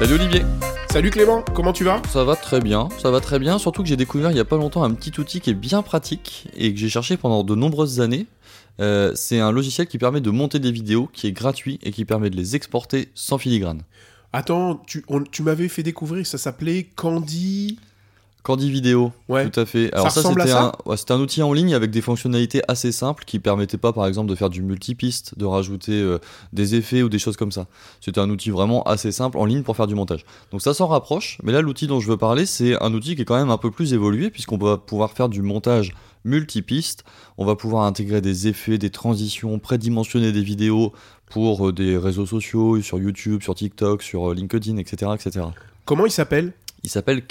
Salut Olivier Salut Clément, comment tu vas? Ça va très bien, ça va très bien, surtout que j'ai découvert il y a pas longtemps un petit outil qui est bien pratique et que j'ai cherché pendant de nombreuses années. Euh, c'est un logiciel qui permet de monter des vidéos, qui est gratuit et qui permet de les exporter sans filigrane. Attends, tu, on- tu m'avais fait découvrir, ça s'appelait Candy... Candy Vidéo, Ouais. tout à fait. Ça ressemble à c'était ça un, ouais, un outil en ligne avec des fonctionnalités assez simples qui permettaient pas, par exemple, de faire du multipiste, de rajouter euh, des effets ou des choses comme ça. C'était un outil vraiment assez simple en ligne pour faire du montage. Donc ça s'en rapproche, mais là, l'outil dont je veux parler, c'est un outil qui est quand même un peu plus évolué puisqu'on va pouvoir faire du montage multipiste. On va pouvoir intégrer des effets, des transitions, prédimensionner des vidéos pour euh, des réseaux sociaux, sur YouTube, sur TikTok, sur euh, LinkedIn, etc., etc. Comment il s'appelle? Il s'appelle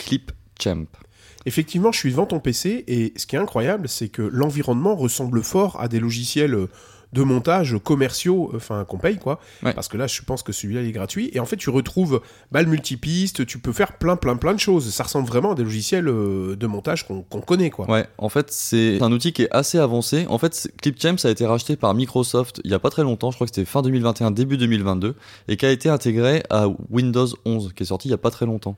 Effectivement, je suis devant ton PC et ce qui est incroyable, c'est que l'environnement ressemble fort à des logiciels euh, de montage commerciaux, euh, enfin qu'on paye quoi. Ouais. Parce que là, je pense que celui-là il est gratuit. Et en fait, tu retrouves bah, le multipiste, tu peux faire plein, plein, plein de choses. Ça ressemble vraiment à des logiciels euh, de montage qu'on connaît quoi. Ouais, en fait, c'est un outil qui est assez avancé. En fait, ClipChamp, ça a été racheté par Microsoft il y a pas très longtemps, je crois que c'était fin 2021, début 2022, et qui a été intégré à Windows 11, qui est sorti il y a pas très longtemps.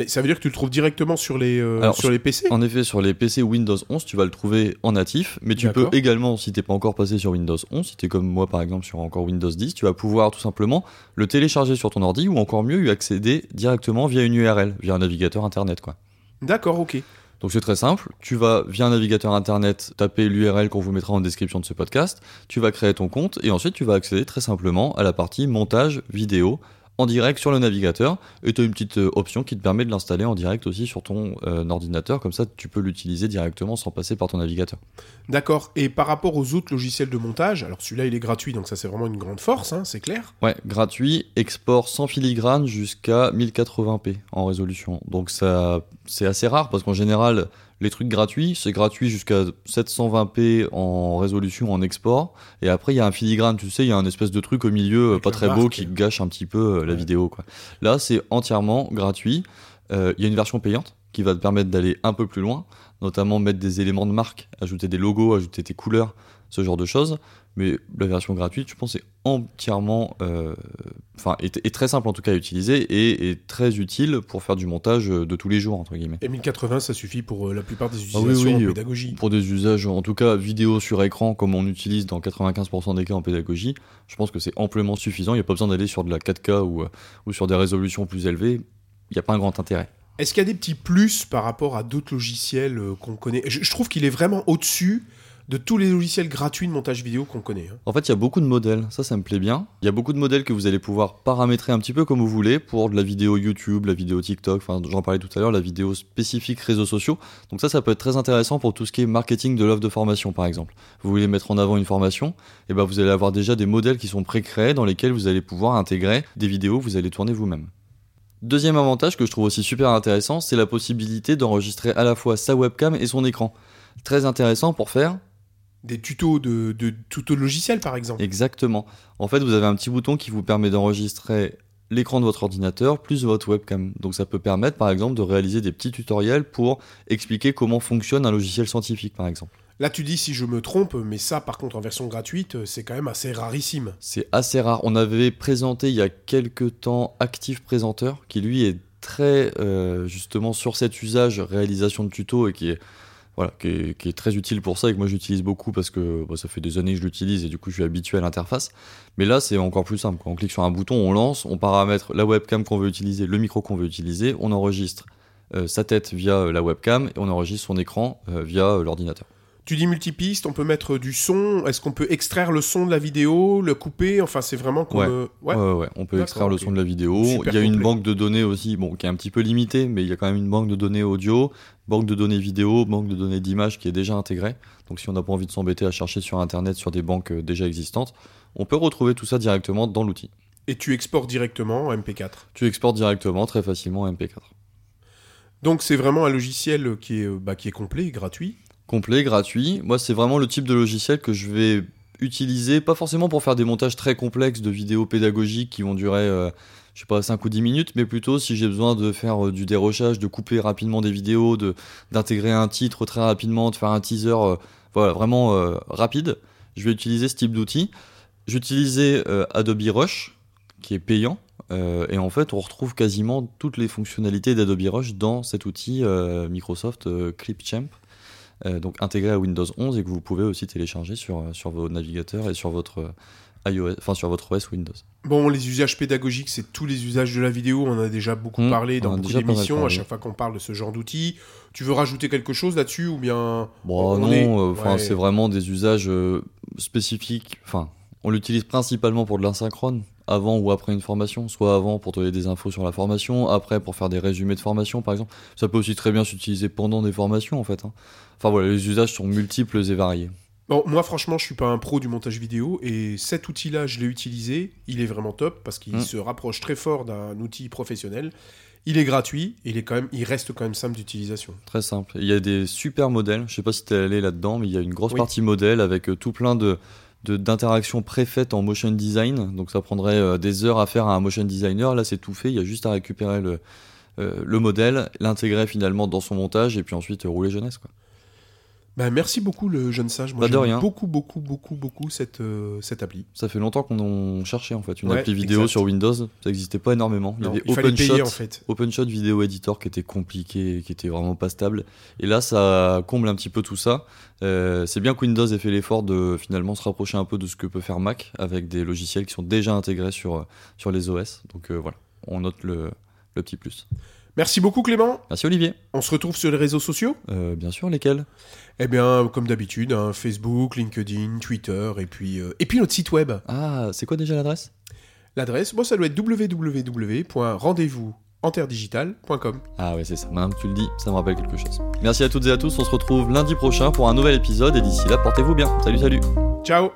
Mais ça veut dire que tu le trouves directement sur les, euh, Alors, sur les PC En effet, sur les PC Windows 11, tu vas le trouver en natif, mais tu peux également, si t'es pas encore passé sur Windows 11, si t'es comme moi par exemple sur encore Windows 10, tu vas pouvoir tout simplement le télécharger sur ton ordi ou encore mieux y accéder directement via une URL, via un navigateur internet quoi. D'accord, ok. Donc c'est très simple, tu vas via un navigateur internet taper l'URL qu'on vous mettra en description de ce podcast, tu vas créer ton compte et ensuite tu vas accéder très simplement à la partie montage vidéo en direct sur le navigateur et tu as une petite euh, option qui te permet de l'installer en direct aussi sur ton euh, ordinateur, comme ça tu peux l'utiliser directement sans passer par ton navigateur. D'accord. Et par rapport aux autres logiciels de montage, alors celui-là il est gratuit, donc ça c'est vraiment une grande force, hein, c'est clair. Ouais, gratuit, export sans filigrane jusqu'à 1080p en résolution. Donc ça c'est assez rare parce qu'en général les trucs gratuits, c'est gratuit jusqu'à 720p en résolution en export et après il y a un filigrane, tu sais, il y a un espèce de truc au milieu euh, Avec pas très beau qui gâche un petit peu euh, la Ouais. vidéo quoi. Là, c'est entièrement gratuit. Euh, Il y a une version payante qui va te permettre d'aller un peu plus loin, notamment mettre des éléments de marque, ajouter des logos, ajouter tes couleurs, ce genre de choses. Mais la version gratuite, je pense, est entièrement, euh, enfin, est, est très simple en tout cas à utiliser et est très utile pour faire du montage de tous les jours entre guillemets. Et 1080 ça suffit pour euh, la plupart des Ah oui, utilisations oui, en euh, pédagogie. Pour des usages, en tout cas vidéo sur écran, comme on utilise dans 95% des cas en pédagogie, je pense que c'est amplement suffisant. Il n'y a pas besoin d'aller sur de la 4K ou, ou sur des résolutions plus élevées. Il n'y a pas un grand intérêt. Est-ce qu'il y a des petits plus par rapport à d'autres logiciels euh, qu'on connaît? Je, trouve qu'il est vraiment au-dessus de tous les logiciels gratuits de montage vidéo qu'on connaît. hein. En fait, il y a beaucoup de modèles, ça, ça me plaît bien. Il y a beaucoup de modèles que vous allez pouvoir paramétrer un petit peu comme vous voulez pour de la vidéo YouTube, la vidéo TikTok, enfin, j'en parlais tout à l'heure, la vidéo spécifique réseaux sociaux. Donc ça, ça peut être très intéressant pour tout ce qui est marketing de l'offre de formation, par exemple. Vous voulez mettre en avant une formation, et ben vous allez avoir déjà des modèles qui sont pré-créés dans lesquels vous allez pouvoir intégrer des vidéos que vous allez tourner vous-même. Deuxième avantage que je trouve aussi super intéressant, c'est la possibilité d'enregistrer à la fois sa webcam et son écran. Très intéressant pour faire Des tutos de, de tutos de logiciels par exemple. Exactement. En fait, vous avez un petit bouton qui vous permet d'enregistrer l'écran de votre ordinateur plus votre webcam. Donc ça peut permettre par exemple de réaliser des petits tutoriels pour expliquer comment fonctionne un logiciel scientifique par exemple. Là tu dis si je me trompe, mais ça par contre en version gratuite euh, c'est quand même assez rarissime. C'est assez rare. On avait présenté il y a quelques temps Active Présenteur qui lui est très euh, justement sur cet usage réalisation de tutos et qui est voilà, qui est, très utile pour ça et que moi j'utilise beaucoup parce que bah, ça fait des années que je l'utilise et du coup je suis habitué à l'interface. Mais là c'est encore plus simple. Quand on clique sur un bouton, on lance, on paramètre la webcam qu'on veut utiliser, le micro qu'on veut utiliser, on enregistre euh, sa tête via la webcam et on enregistre son écran via l'ordinateur. Tu dis multipiste, on peut mettre du son, est-ce qu'on peut extraire le son de la vidéo, le couper, enfin c'est vraiment comme... Ouais. euh, Ouais, ouais, ouais. On peut extraire le son de la vidéo. Super il y a une complet. banque de données aussi, bon, qui est un petit peu limitée, mais il y a quand même une banque de données audio, banque de données vidéo, banque de données d'images qui est déjà intégrée. Donc si on n'a pas envie de s'embêter à chercher sur Internet sur des banques euh, déjà existantes, on peut retrouver tout ça directement dans l'outil. Et tu exportes directement en MP4. Tu exportes directement très facilement en MP4. Donc c'est vraiment un logiciel qui est, euh, bah, qui est complet, et gratuit. Complet, gratuit. Moi, c'est vraiment le type de logiciel que je vais utiliser, pas forcément pour faire des montages très complexes de vidéos pédagogiques qui vont durer, euh, je sais pas, 5 ou 10 minutes, mais plutôt si j'ai besoin de faire euh, du dérochage, de couper rapidement des vidéos, de d'intégrer un titre très rapidement, de faire un teaser, euh, voilà, vraiment euh, rapide, je vais utiliser ce type d'outil. J'utilisais Adobe Rush, qui est payant, et en fait, on retrouve quasiment toutes les fonctionnalités d'Adobe Rush dans cet outil Microsoft Clipchamp, donc intégré à Windows 11 et que vous pouvez aussi télécharger sur, sur vos navigateurs et sur votre iOS, enfin sur votre OS Windows. Bon, les usages pédagogiques, c'est tous les usages de la vidéo. On en a déjà beaucoup Mmh, parlé dans beaucoup d'émissions. À chaque fois qu'on parle de ce genre d'outils, tu veux rajouter quelque chose là-dessus ou bien Bon, On non, est- euh, enfin ouais. c'est vraiment des usages euh, spécifiques. Enfin, on l'utilise principalement pour de l'asynchrone, avant ou après une formation, soit avant pour donner des infos sur la formation, après pour faire des résumés de formation, par exemple. Ça peut aussi très bien s'utiliser pendant des formations, en fait. hein. Enfin voilà, les usages sont multiples et variés. Bon, moi franchement, je suis pas un pro du montage vidéo et cet outil-là, je l'ai utilisé. Il est vraiment top parce qu'il Mm. se rapproche très fort d'un outil professionnel. Il est gratuit, il est quand même, il reste quand même simple d'utilisation. Très simple. Il y a des super modèles. Je sais pas si tu es allé là-dedans, mais il y a une grosse Oui. partie modèle avec euh, tout plein de d'interactions préfaites en motion design. Donc ça prendrait euh, des heures à faire à un motion designer. Là, c'est tout fait. Il y a juste à récupérer le, euh, le modèle, l'intégrer finalement dans son montage et puis ensuite rouler jeunesse. Quoi. Bah, merci beaucoup le jeune sage. Moi, Bah, de rien. beaucoup, beaucoup, beaucoup, beaucoup cette, euh, cette appli. Ça fait longtemps qu'on en cherchait en fait une Ouais, appli vidéo exact. sur Windows. Ça n'existait pas énormément. Il y avait il payer OpenShot, en fait. OpenShot Video Editor qui était compliqué, qui était vraiment pas stable. Et là, ça comble un petit peu tout ça. Euh, c'est bien que Windows ait fait l'effort de finalement se rapprocher un peu de ce que peut faire Mac avec des logiciels qui sont déjà intégrés sur, sur les OS. Donc euh, voilà, on note le, le petit plus. Merci beaucoup Clément. Merci Olivier. On se retrouve sur les réseaux sociaux Euh, bien sûr, lesquels? Eh bien, comme d'habitude, hein, Facebook, LinkedIn, Twitter et puis, euh, et puis notre site web. Ah, c'est quoi déjà l'adresse? L'adresse, bon, ça doit être www.rendez-vous-interdigital.com. Ah ouais, c'est ça. Maintenant que tu le dis, ça me rappelle quelque chose. Merci à toutes et à tous. On se retrouve lundi prochain pour un nouvel épisode. Et d'ici là, portez-vous bien. Salut, salut. Ciao